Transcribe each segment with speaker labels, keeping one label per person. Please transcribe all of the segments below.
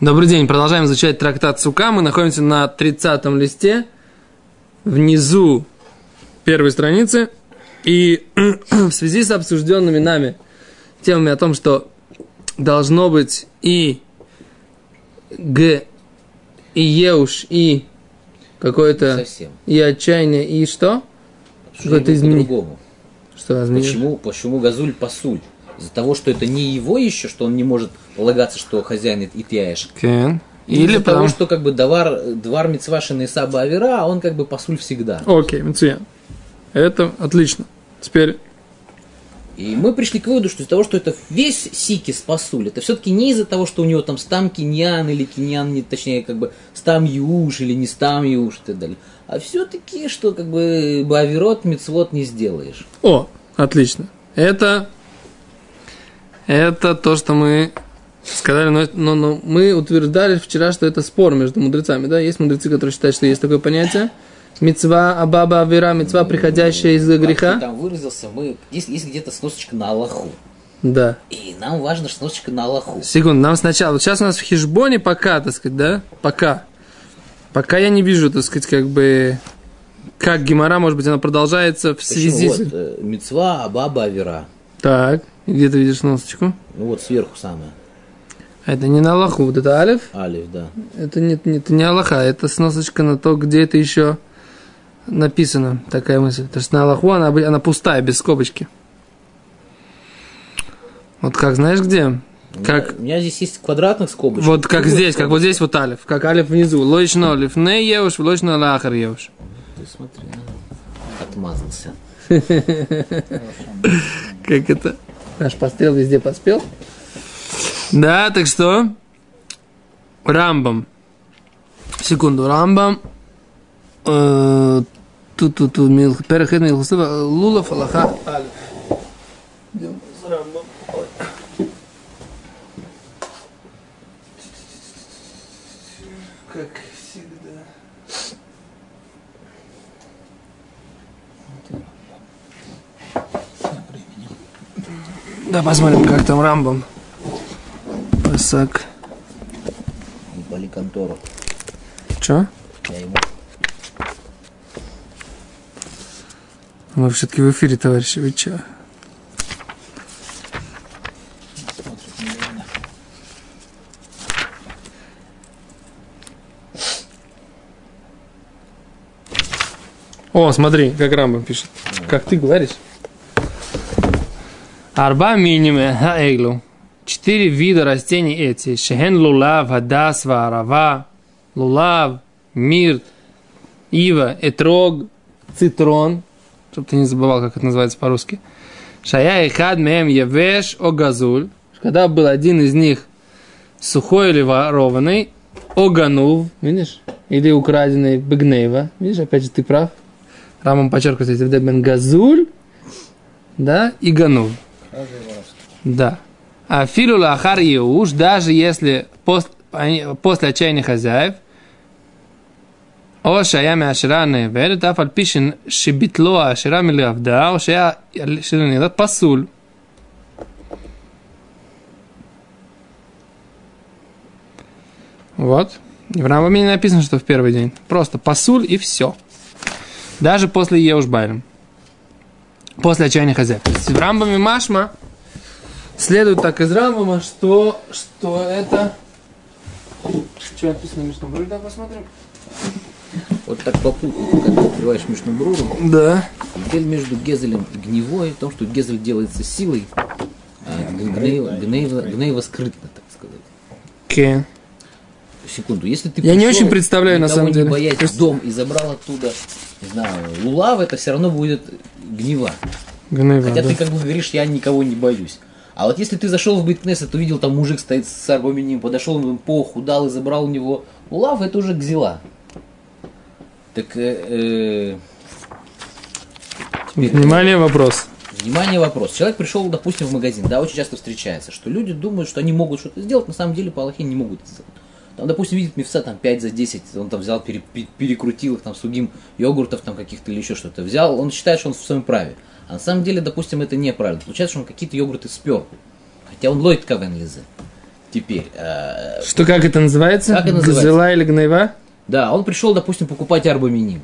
Speaker 1: Добрый день, продолжаем изучать трактат Сука. Мы находимся на 30 листе, внизу первой страницы. И в связи с обсужденными нами темами о том, что должно быть и Г, и Еуш, и какое-то... И отчаяние, и что?
Speaker 2: Что
Speaker 1: это измени-
Speaker 2: по-другому.
Speaker 1: Что изменилось?
Speaker 2: Почему, почему газуль пасуль? Из-за того, что это не его еще, что он не может полагаться, что хозяин и тяешь.
Speaker 1: Кен.
Speaker 2: Или
Speaker 1: Или
Speaker 2: из-за того,
Speaker 1: потому
Speaker 2: что как бы давар, двар митцвашина и саба авера, а он как бы пасуль всегда.
Speaker 1: Окей, Мцуян. Это отлично. Теперь
Speaker 2: И мы пришли к выводу, что из-за того, что это весь сикис пасуль, это все-таки не из-за того, что у него там стам киньян или киньян, не, точнее, как бы стам юш или не стам юш и так далее. А все-таки, что как бы баверот мицвод не сделаешь.
Speaker 1: О, отлично. Это, это то, что мы сказали, но, но, но мы утверждали вчера, что это спор между мудрецами. Да? Есть мудрецы, которые считают, что есть такое понятие. Мецва, абаба, авера, мецва, приходящая из
Speaker 2: Как
Speaker 1: греха.
Speaker 2: там выразился, мы, есть, есть где-то сносочка на Аллаху.
Speaker 1: Да.
Speaker 2: И нам важно сносочка на Аллаху.
Speaker 1: Секунду, нам сначала. Вот сейчас у нас в хижбоне пока, так сказать, да? Пока. Пока я не вижу, так сказать, как бы, как Гимара, может быть, она продолжается в связи с...
Speaker 2: Вот, э, мицва, абаба, авера.
Speaker 1: Так, где ты видишь носочку?
Speaker 2: Ну вот сверху самое.
Speaker 1: Это не на Аллаху, вот это алиф.
Speaker 2: Алиф, да.
Speaker 1: Это не, не, это не Аллаха, это сносочка на то, где это еще написано, такая мысль. То есть на Аллаху она, она пустая, без скобочки. Вот как, знаешь где? Как,
Speaker 2: У меня здесь есть квадратных скобочек.
Speaker 1: вот как
Speaker 2: круглых
Speaker 1: здесь, как вот
Speaker 2: скобочек.
Speaker 1: здесь вот алиф, как алиф внизу. Лойшно лифне еуш, лойшно лахар еуш.
Speaker 2: Ты смотри, а. отмазался.
Speaker 1: Как это? Наш пострел везде поспел. Да, так что? Рамбам. Секунду, Рамбам. Э, Ту-ту-ту, мил, перехед мил, хусыва, лулов, аллаха, алиф. Идем с Рамбом. Ой. Как всегда. Да, посмотрим, как там Рамбом. Пасак.
Speaker 2: Пали контору.
Speaker 1: Че?
Speaker 2: Я ему.
Speaker 1: Мы все-таки в эфире, товарищи, вы че? О, смотри, как Рамбам пишет. Как ты говоришь. Арба миниме хаэглу. Четыре вида растений эти. Шехен лулав, хадас, варава, лулав, мирт, ива, этрог, цитрон. Чтобы ты не забывал, как это называется по-русски. Шая и хад мем явеш о газуль. Когда был один из них сухой или ворованный, оганув, видишь? Или украденный бегнейва. Видишь, опять же, ты прав. Рамом подчеркивает, здесь бен газуль, да, и ганув. Да. А филу лахар уж даже если пос- они- после отчаяния хозяев, או שהיה מהשירה הנאבדת, אף על פי ש- שביטלו השירה מלעבדה, או שהיה שירה נאבדת פסול. Вот. И в Рамбаме не написано, что в первый день. Просто пасуль и все. Даже после Еушбайлем. После отчаяния хозяев. То есть в Рамбаме Машма следует так из Рамбама, что, что это... Что написано в Мишном Бруре? Давай посмотрим.
Speaker 2: Вот так попутно, когда открываешь Мишну Бруру,
Speaker 1: Да.
Speaker 2: Гель между Гезелем и Гневой, в том, что Гезель делается силой, а Гнеева, Гнеева, Гнеева скрытно, так сказать.
Speaker 1: Окей.
Speaker 2: Секунду, если ты
Speaker 1: Я не очень представляю, на самом деле.
Speaker 2: не боясь,
Speaker 1: есть-
Speaker 2: дом и забрал оттуда, не знаю, лулав, это все равно будет гнева.
Speaker 1: Гнева,
Speaker 2: Хотя
Speaker 1: да.
Speaker 2: ты как бы говоришь, я никого не боюсь. А вот если ты зашел в Биткнесет, увидел, там мужик стоит с арбаминим, подошел, он похудал и забрал у него лулав, это уже гзила. Так, э, э, теперь,
Speaker 1: Внимание, вопрос.
Speaker 2: Внимание, вопрос. Человек пришел, допустим, в магазин, да, очень часто встречается, что люди думают, что они могут что-то сделать, на самом деле по Аллахе не могут это сделать. Там, допустим, видит мифса там 5 за 10, он там взял, пере- пе- перекрутил их там с другим йогуртов там каких-то или еще что-то. Взял, он считает, что он в своем праве. А на самом деле, допустим, это неправильно. Получается, что он какие-то йогурты спер. Хотя он лойт кавен лизе. Теперь, э,
Speaker 1: Что, как это называется?
Speaker 2: Как это называется?
Speaker 1: Гзела или гнойва?
Speaker 2: да, он пришел, допустим, покупать арбаминим.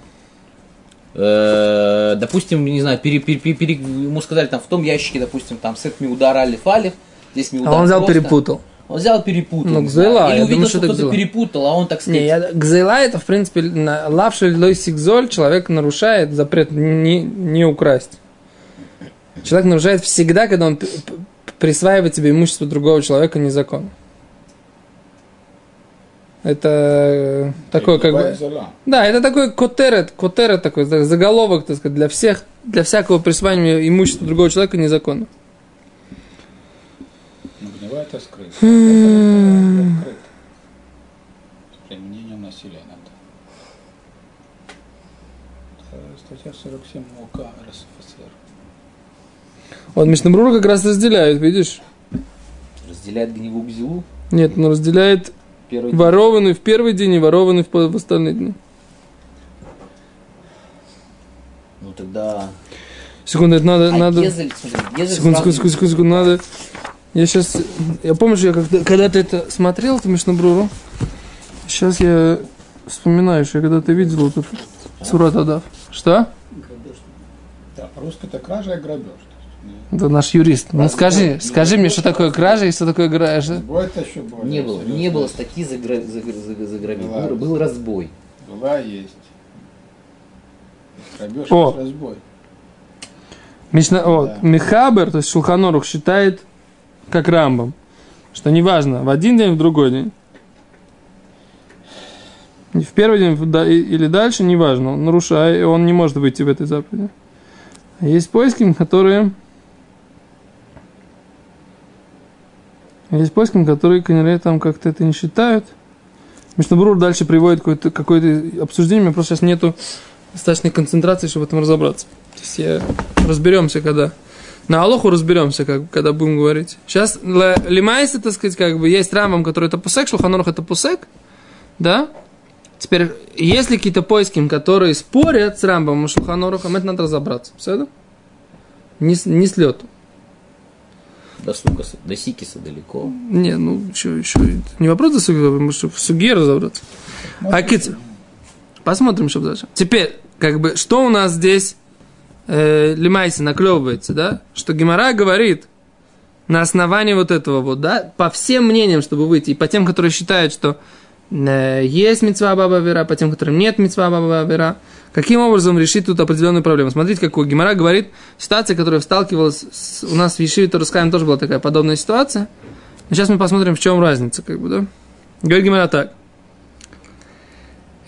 Speaker 2: Э, допустим, не знаю, пере- пере- пере- пере- ему сказали там в том ящике, допустим, там сет миудар алиф алиф, здесь миудар
Speaker 1: А он взял,
Speaker 2: просто.
Speaker 1: перепутал.
Speaker 2: Он взял, перепутал.
Speaker 1: Ну, гзела,
Speaker 2: Или
Speaker 1: я
Speaker 2: увидел,
Speaker 1: думаю,
Speaker 2: что
Speaker 1: что
Speaker 2: кто-то перепутал, а он, так сказать,
Speaker 1: Не, я, гзела это, в принципе, на- лавший лой сигзоль, человек нарушает запрет не, не украсть. Человек нарушает всегда, когда он присваивает себе имущество другого человека незаконно. Это такой как бы... Да, это такой котерет, котерет такой, за- заголовок, так сказать, для всех, для всякого присваивания имущества другого человека незаконно.
Speaker 3: Это скрыто. Это открыто. С применением насилия надо. Это статья 47 УК РСФСР.
Speaker 1: Вот Мишнабрура как раз разделяет, видишь?
Speaker 2: разделяет гневу гзелу.
Speaker 1: Нет, он разделяет
Speaker 2: Первый день.
Speaker 1: ворованный в первый день и ворованный в, в остальные дни.
Speaker 2: Ну тогда...
Speaker 1: Секунду, это надо,
Speaker 2: А
Speaker 1: надо...
Speaker 2: Гезель, смотри, Гезель
Speaker 1: Секунду, секунду, секунду, секунду, секунду, надо... Я сейчас... Я помню, что я когда, когда ты это смотрел, ты Мишнабруру, сейчас я вспоминаю, что я когда-то видел вот этот Сурат Адав. Что?
Speaker 3: Да, по-русски это кража и грабеж.
Speaker 1: Это наш юрист. Ну скажи, скажи мне, что такое кража и что такое гража.
Speaker 3: не- Разбой это еще более
Speaker 2: Не было,
Speaker 3: серьезно.
Speaker 2: не было статьи за, гра... за, за, за грабеж.
Speaker 3: Была.
Speaker 2: Был, был разбой.
Speaker 3: Была, есть. Грабеж
Speaker 1: О.
Speaker 3: разбой.
Speaker 1: Мишна, о,
Speaker 3: Да.
Speaker 1: Михабер, то есть Шулханорух, считает, как Рамбом, что неважно, в один день, в другой день. В первый день или дальше, неважно, он нарушает, он не может выйти в этой заповеди. А есть поиски, которые... Есть поиски, которые, конечно, там как-то это не считают. Мишнабрур дальше приводит какое-то, какое-то обсуждение, у просто сейчас нету достаточной концентрации, чтобы в этом разобраться. То есть я разберемся, когда. На Алоху разберемся, как, когда будем говорить. Сейчас Лимайс, так сказать, как бы есть Рамбам, который это пусек, Шулханорух это пусек, да? Теперь, есть ли какие-то поиски, которые спорят с Рамбом и Шулханорухом, это надо разобраться. Все это? Не, с- не с лету.
Speaker 2: До, Сукаса, до Сикиса далеко.
Speaker 1: Не, ну, еще, еще. Не вопрос до суги, мы что, в суге разобраться. А кит, посмотрим, что дальше. Теперь, как бы, что у нас здесь э, Лимайси наклевывается, да? Что Гемора говорит на основании вот этого вот, да, по всем мнениям, чтобы выйти, и по тем, которые считают, что э, есть мецва баба вера, по тем, которым нет мецва баба вера, каким образом решить тут определенную проблему. Смотрите, какую Гемора говорит, ситуация, которая сталкивалась с, у нас в Ешиве Тарускаем тоже была такая подобная ситуация. Но сейчас мы посмотрим, в чем разница, как бы, да? Говорит Гемора так.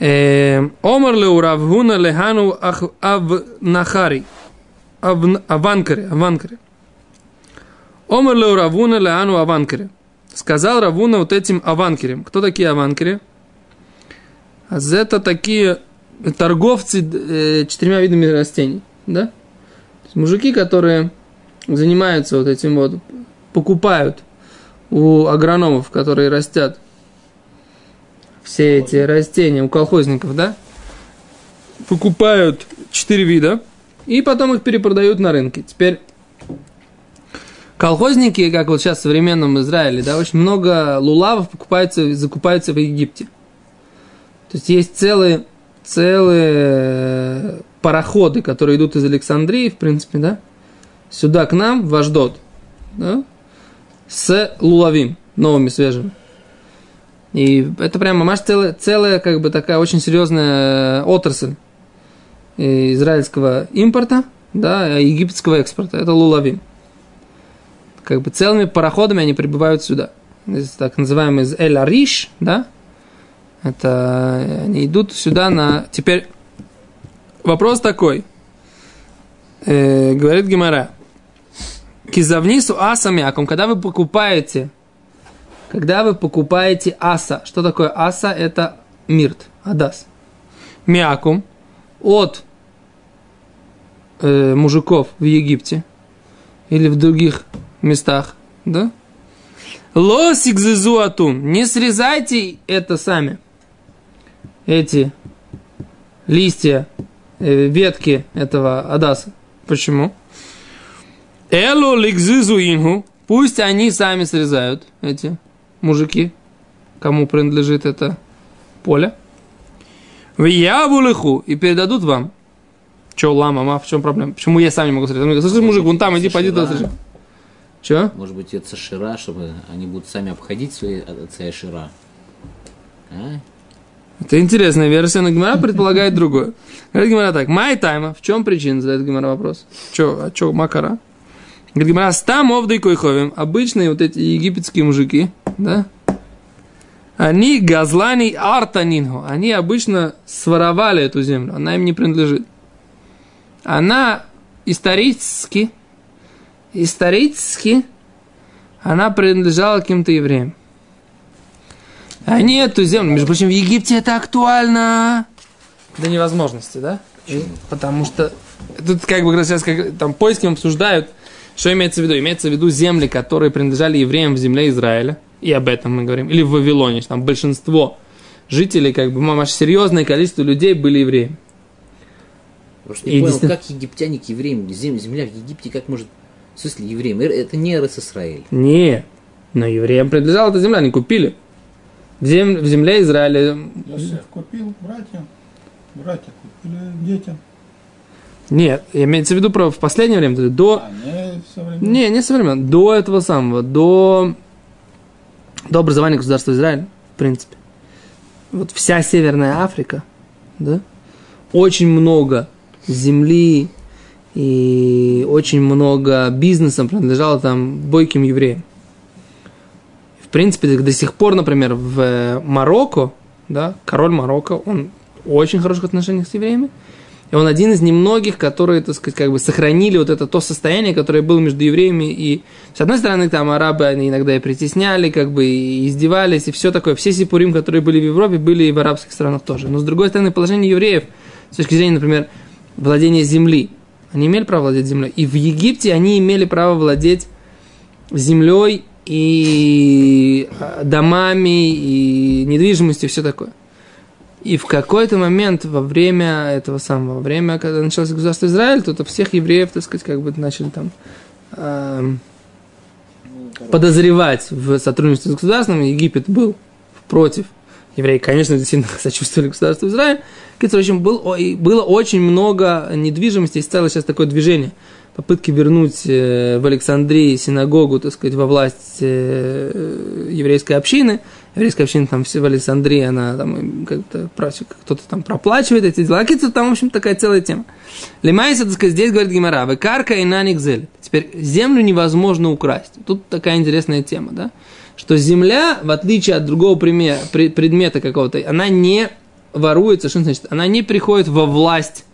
Speaker 1: Эм, Омар леу Равгуна лехану ах- авнахари. Авн- Аванкаре, аванкаре. Омар леу Равуна леану аванкаре. Сказал Равуна вот этим аванкерем. Кто такие аванкери? А это такие торговцы э, четырьмя видами растений, да? То есть мужики, которые занимаются вот этим вот, покупают у агрономов, которые растят все эти растения, у колхозников, да? Покупают четыре вида и потом их перепродают на рынке. Теперь колхозники, как вот сейчас в современном Израиле, да, очень много лулавов покупаются, закупаются в Египте. То есть есть целые, целые пароходы, которые идут из Александрии, в принципе, да, сюда к нам, в Аждот, да, с лулавим, новыми, свежими. И это прямо маш целая, целая, как бы такая очень серьезная отрасль э, израильского импорта, да, и египетского экспорта. Это лулавим. Как бы целыми пароходами они прибывают сюда. Из так называемый из Эль-Ариш, да, это они идут сюда на... Теперь вопрос такой. Э, говорит Гимара. Кизавнису асамяком, когда вы покупаете, когда вы покупаете аса, что такое аса? Это мирт, адас. Мякум от э, мужиков в Египте или в других местах, да? Лосик зезуатун. Не срезайте это сами. Эти листья, э, ветки этого адаса. Почему? Эло ликзизу инху. Пусть они сами срезают эти мужики, кому принадлежит это поле. В Явулиху и передадут вам. Че, лама, ма, в чем проблема? Почему я сам не могу срезать? Слушай, мужик, вон там, иди, пойди туда. Че?
Speaker 2: Может быть, это шира, чтобы они будут сами обходить свои отца шира. А?
Speaker 1: Это интересная версия, но Гимара предполагает другое. Говорит Гимара так, май тайма, в чем причина, задает Гимара вопрос. Че, а че, макара? Говорит Гимара, стам овдой койховим, обычные вот эти египетские мужики, да, они газлани артанинхо, они обычно своровали эту землю, она им не принадлежит. Она исторически, исторически, она принадлежала каким-то евреям. Они эту землю, между прочим, в Египте это актуально до невозможности, да? Потому что тут как бы сейчас как, там поиски обсуждают, что имеется в виду. Имеется в виду земли, которые принадлежали евреям в земле Израиля, и об этом мы говорим, или в Вавилоне, там большинство жителей, как бы, мама, серьезное количество людей были евреями.
Speaker 2: Просто
Speaker 1: И
Speaker 2: не понял,
Speaker 1: действительно-
Speaker 2: как египтяне к евреям, зем- земля в Египте, как может, в смысле евреям, это не Эрес Исраэль.
Speaker 1: Не, но евреям принадлежала эта земля, они купили. В, зем- в земле Израиля
Speaker 3: Йосеф купил братьям, братья купили детям.
Speaker 1: Нет, имеется в виду про в последнее время, то есть до...
Speaker 3: А не современно.
Speaker 1: Не, не современно, до этого самого, до, до образования государства Израиль, в принципе. Вот вся Северная Африка, да, очень много земли и очень много бизнеса принадлежало там бойким евреям. В принципе, до сих пор, например, в Марокко, да, король Марокко, он очень хороших отношениях с евреями, и он один из немногих, которые, так сказать, как бы сохранили вот это то состояние, которое было между евреями и... С одной стороны, там арабы, они иногда и притесняли, как бы и издевались, и все такое. Все сипурим, которые были в Европе, были и в арабских странах тоже. Но с другой стороны, положение евреев, с точки зрения, например, владения земли, они имели право владеть землей. И в Египте они имели право владеть землей и э, домами, и недвижимостью, и все такое. И в какой-то момент во время этого самого, во время, когда началось государство Израиль, то, то всех евреев, так сказать, как бы начали там эм, подозревать в сотрудничестве с государством. Египет был против. Евреи, конечно, действительно сочувствовали государству Израиль. В общем, был, было очень много недвижимости, и стало сейчас такое движение. Попытки вернуть э, в Александрии синагогу, так сказать, во власть э, еврейской общины. Еврейская община там в Александрии, она там как-то кто-то там проплачивает эти дела. Какие-то там, в общем, такая целая тема. Лимайса, так сказать, здесь говорит Гимара, вы карка и наник зель. Теперь землю невозможно украсть. Тут такая интересная тема, да? Что земля, в отличие от другого примера, пре- предмета какого-то, она не воруется, что значит? Она не приходит во власть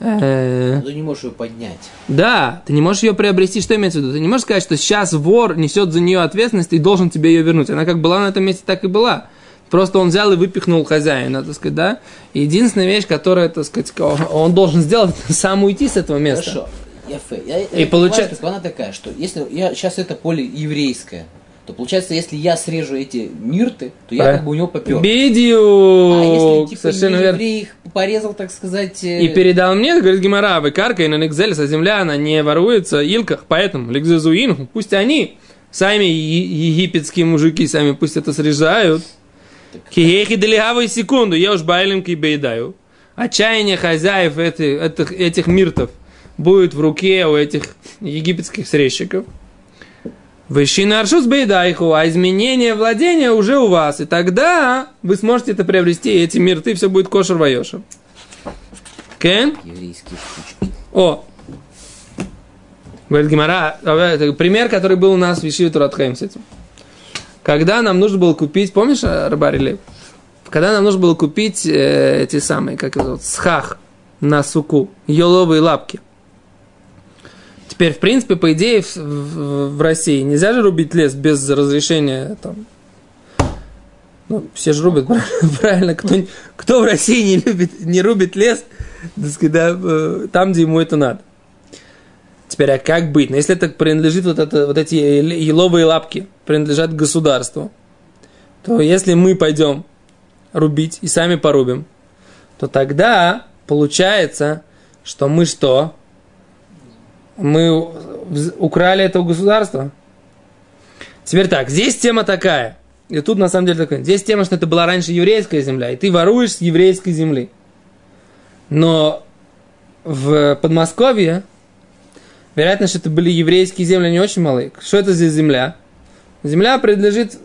Speaker 1: э,
Speaker 2: Ты не можешь ее поднять.
Speaker 1: да, ты не можешь ее приобрести. Что имеется в виду? Ты не можешь сказать, что сейчас вор несет за нее ответственность и должен тебе ее вернуть. Она как была на этом месте, так и была. Просто он взял и выпихнул хозяина, так сказать, да? Единственная вещь, которая, так сказать, он должен сделать, это сам уйти с этого места.
Speaker 2: Хорошо. Я, фэ- я,
Speaker 1: И
Speaker 2: я
Speaker 1: получа-
Speaker 2: понимаю, что она такая, что если я сейчас это поле еврейское, то получается, если я срежу эти мирты, то я
Speaker 1: Правильно.
Speaker 2: как бы у него попер.
Speaker 1: Бедиюк!
Speaker 2: А если типа
Speaker 1: Совершенно верно.
Speaker 2: их порезал, так сказать, э,
Speaker 1: И передал мне, говорит Гимара, вы карка и на Некзелеса земля, она не воруется, илках, поэтому Ликзезуин, пусть они, сами египетские мужики, сами пусть это срезают. Киехи делегавы секунду, я уж байлем кибейдаю. Отчаяние хозяев этих, этих, этих миртов будет в руке у этих египетских срезчиков. Вышина аршус бейдайху, а изменение владения уже у вас. И тогда вы сможете это приобрести, и эти мирты, все будет кошер вайошер. Кен?
Speaker 2: еврейские штучки.
Speaker 1: О! Говорит Гимара, это пример, который был у нас в Ешиве Туратхайм с этим. Когда нам нужно было купить, помнишь, э, Рабари Лев? Когда нам нужно было купить э, эти самые, как это зовут, схах на суку, еловые лапки. Теперь, в принципе, по идее, в, в- в России нельзя же рубить лес без разрешения там. Ну, все же рубят, правильно. Кто, кто в России не любит, не рубит лес, так сказать, да, э, там, где ему это надо. Теперь, а как быть? Но если это принадлежит, вот, это, вот эти ел- еловые лапки принадлежат государству, то если мы пойдем рубить и сами порубим, то тогда получается, что мы что? Мы украли это у государства. Теперь так, здесь тема такая. и тут на самом деле такое, здесь тема, что это была раньше еврейская земля, и ты воруешь с еврейской земли. Но в Подмосковье, вероятно, что это были еврейские земли не очень малые. Что это за земля? Земля принадлежит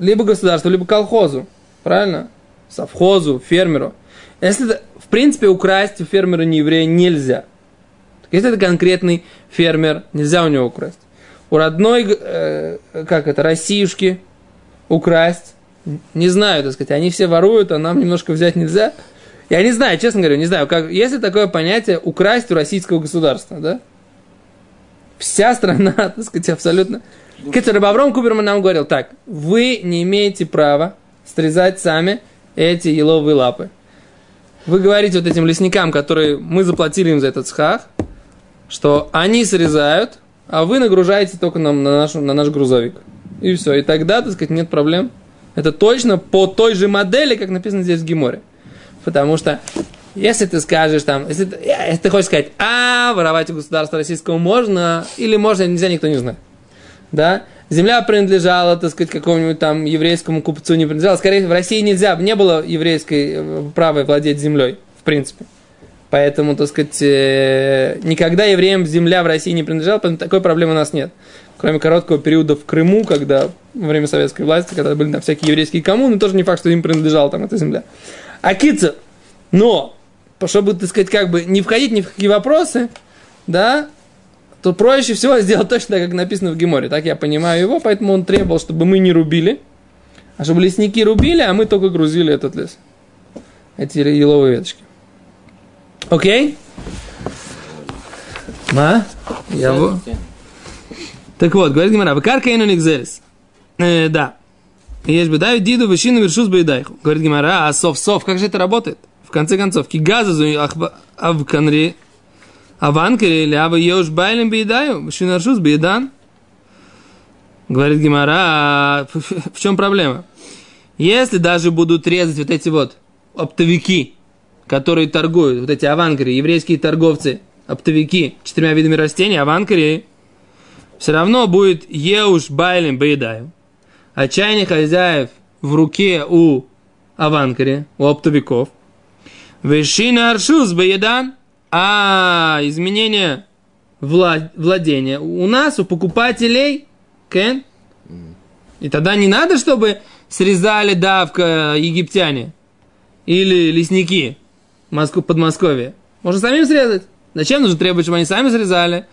Speaker 1: либо государству, либо колхозу. Правильно? Совхозу, фермеру. Если в принципе, украсть у фермера не еврея нельзя. Если это конкретный фермер, нельзя у него украсть. У родной, э, как это, Россиюшки украсть, не знаю, так сказать, они все воруют, а нам немножко взять нельзя. Я не знаю, честно говоря, не знаю, как, есть ли такое понятие украсть у российского государства, да? Вся страна, так сказать, абсолютно. Китер Бавром Куберман нам говорил так, вы не имеете права срезать сами эти еловые лапы. Вы говорите вот этим лесникам, которые мы заплатили им за этот схах, что они срезают, а вы нагружаете только нам на, наш, на наш грузовик. И все. И тогда, так сказать, нет проблем. Это точно по той же модели, как написано здесь в Гиморе. Потому что если ты скажешь там, если ты, если ты хочешь сказать, а, воровать у государства российского можно, или можно, нельзя, никто не знает. Да? Земля принадлежала, так сказать, какому-нибудь там еврейскому купцу, не принадлежала. Скорее, в России нельзя, не было еврейской э, права владеть землей, в принципе. Поэтому, так сказать, э, никогда евреям земля в России не принадлежала, поэтому такой проблемы у нас нет. Кроме короткого периода в Крыму, когда во время советской власти, когда были там всякие еврейские коммуны, тоже не факт, что им принадлежала там эта земля. А Кица, но, чтобы, так сказать, как бы не входить ни в какие вопросы, да, то проще всего сделать точно так, как написано в Геморе. Так я понимаю его, поэтому он требовал, чтобы мы не рубили, а чтобы лесники рубили, а мы только грузили этот лес. Эти еловые веточки. Окей? Ма? Я во... Так вот, говорит Гимара, карка ину никзерис. Э, да. Есть бы даю диду вышину вершус бейдайху. Говорит Гимара, а сов-сов, как же это работает? В конце концов, кигазазу авканри аванкари или ава еуш байлем бейдаю, вышину вершус бейдан. Говорит Гимара, в чем проблема? Если даже будут резать вот эти вот оптовики, которые торгуют, вот эти аванкари, еврейские торговцы, оптовики, четырьмя видами растений, аванкари, все равно будет еуш байлем бейдаю. А чайник хозяев в руке у аванкари, у оптовиков. Вешина аршус беедан. А изменение владения у нас, у покупателей, кен. И тогда не надо, чтобы срезали давка египтяне или лесники Москву, Подмосковье. Можно самим срезать. Зачем нужно требовать, чтобы они сами срезали?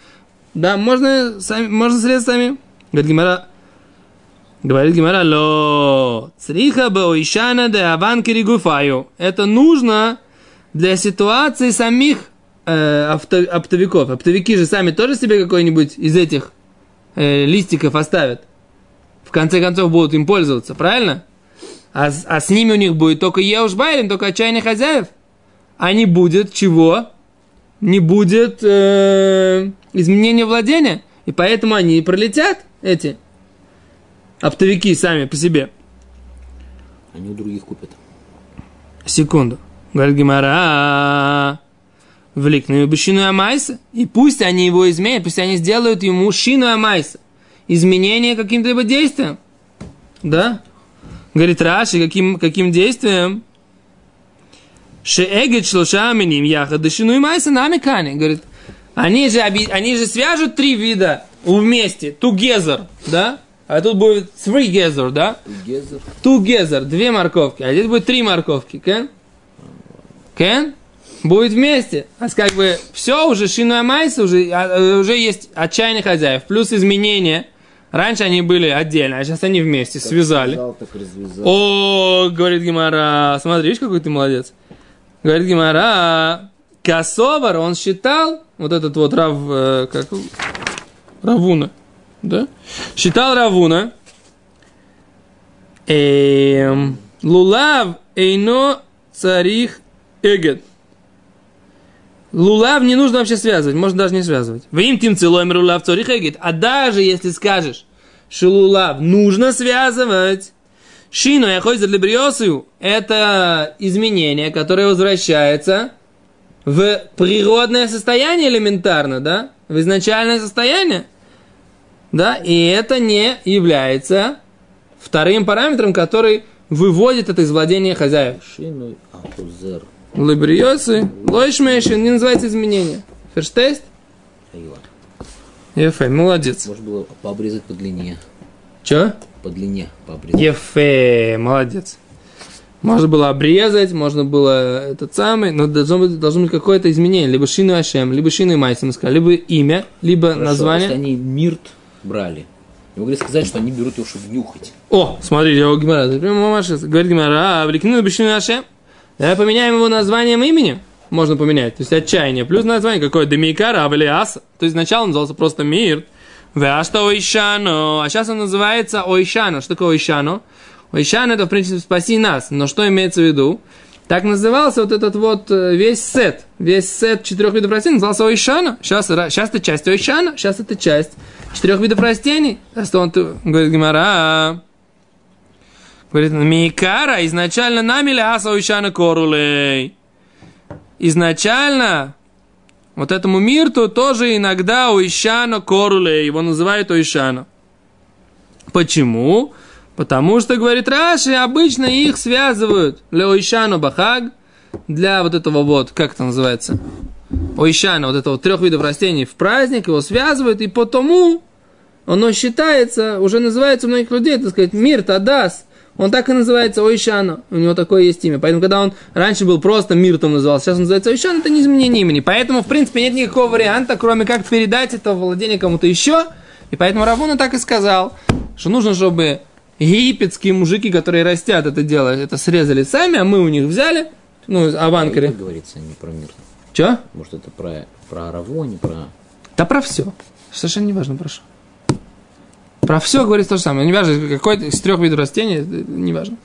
Speaker 1: Да, можно, сами, можно срезать сами. Говорит Гимара, говорит Гимара, ло, цриха ишана де аван киригуфаю. Это нужно для ситуации самих э, авто, оптовиков. Оптовики же сами тоже себе какой-нибудь из этих э, листиков оставят. В конце концов будут им пользоваться, правильно? А, а с ними у них будет только Еушбайлем, только отчаянный хозяев. А не будет чего? Не будет э, изменения владения. И поэтому они и пролетят, эти оптовики сами по себе.
Speaker 2: Они у других купят.
Speaker 1: Секунду. Говорит Гимара, вликну бешину Амайса, и пусть они его изменят, пусть они сделают ему шину Амайса, изменение каким-то действием. Да? Говорит Раши, каким, каким действием? Шеэгет шлоша миним яха дышину и майса нами кани. Говорит, они же, они же свяжут три вида вместе. Together, да? А тут будет three together, да?
Speaker 2: Гезер.
Speaker 1: Together, две морковки. А здесь будет три морковки, кен? Кен? Будет вместе. А как бы все уже шинуя майса, уже, а, уже есть отчаянный хозяев. Плюс изменения. Раньше они были отдельно, а сейчас они вместе,
Speaker 2: Как
Speaker 1: связали.
Speaker 2: связал, так развязал.
Speaker 1: О, говорит Гимара, смотришь, какой ты молодец. Говорит Гимара, Косовар, он считал, вот этот вот Рав, э, как, Равуна, да? Считал Равуна, эм, Лулав эйно царих эгет. Лулав не нужно вообще связывать, можно даже не связывать. Вы им тем целуем лулав царих эгет. А даже если скажешь, что лулав нужно связывать, Шину я хойзер либриосию – это изменение, которое возвращается в природное состояние элементарно, да? В изначальное состояние. Да, и это не является вторым параметром, который выводит это из владения хозяев.
Speaker 2: Шину ахузер.
Speaker 1: Лабриосы, лойшмейшин, не называется изменение. Ферштест? Ефе, молодец.
Speaker 2: Можно было пообрезать по длине.
Speaker 1: Че?
Speaker 2: По длине пообрезать.
Speaker 1: Ефе, молодец. Можно было обрезать, можно было этот самый, но должно быть, должно быть какое-то изменение. Либо шину Ашем, либо шину Майсим, либо имя, либо
Speaker 2: Хорошо,
Speaker 1: название.
Speaker 2: Если они мирт брали, не могли сказать, что они берут его, чтобы нюхать.
Speaker 1: О, смотрите, его Гимара, мамаша, говорит Гимара, а, влекну бешину Ашем. Давай поменяем его названием имени. Можно поменять. То есть отчаяние. Плюс название какое? Демикара, Авелиаса. То есть сначала он назывался просто Мирт. Веашта Ойшано. А сейчас он называется Ойшано. Что такое Ойшано? Ойшано это, в принципе, спаси нас. Но что имеется в виду? Так назывался вот этот вот э, весь сет. Весь сет четырех видов растений назывался Ойшана. Сейчас, сейчас это часть Ойшана, сейчас это часть четырех видов растений. А что он говорит Гимара? Говорит, Микара изначально нами ляса Ойшана корулей. Изначально вот этому мирту тоже иногда Ойшана корулей. Его называют Ойшана. Почему? Потому что, говорит Раши, обычно их связывают для Ойшану Бахаг, для вот этого вот, как это называется, Ойшана, вот этого трех видов растений в праздник, его связывают, и потому оно считается, уже называется у многих людей, так сказать, мир Тадас, он так и называется Ойшана, у него такое есть имя. Поэтому, когда он раньше был просто Миртом назывался, сейчас он называется Ойшан, это не изменение имени. Поэтому, в принципе, нет никакого варианта, кроме как передать это владение кому-то еще. И поэтому Равуна так и сказал, что нужно, чтобы египетские мужики, которые растят это дело, это срезали сами, а мы у них взяли, ну,
Speaker 2: Как
Speaker 1: аванкаре.
Speaker 2: говорится, не про мир.
Speaker 1: Че?
Speaker 2: Может, это про, про Араво, не про...
Speaker 1: Да про все. Совершенно не важно, прошу. Про все говорится то же самое. Не важно, какой из трех видов растений, это не важно.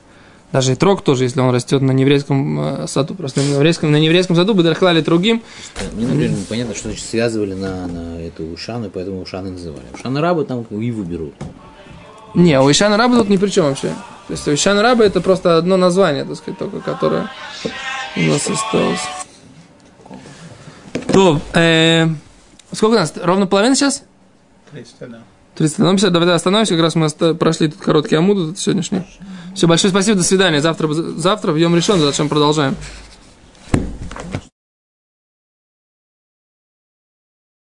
Speaker 1: Даже и трог тоже, если он растет на еврейском э, саду. Просто на еврейском, на еврейском саду бы дархлали другим.
Speaker 2: Мне, например, непонятно, что значит связывали на, на эту Ушану, поэтому Ушаны называли. Ушаны рабы там Иву берут.
Speaker 1: Не, у Ишана Раба тут ни при чем вообще. То есть у Ишана Раба это просто одно название, так сказать, только которое у нас осталось. То, э, сколько у нас? Ровно половина сейчас?
Speaker 3: 30, да.
Speaker 1: 30. Ну, давай остановимся, как раз мы прошли тут короткий амуд сегодняшний. Все, большое спасибо, до свидания. Завтра, завтра в Йом решен, зачем продолжаем.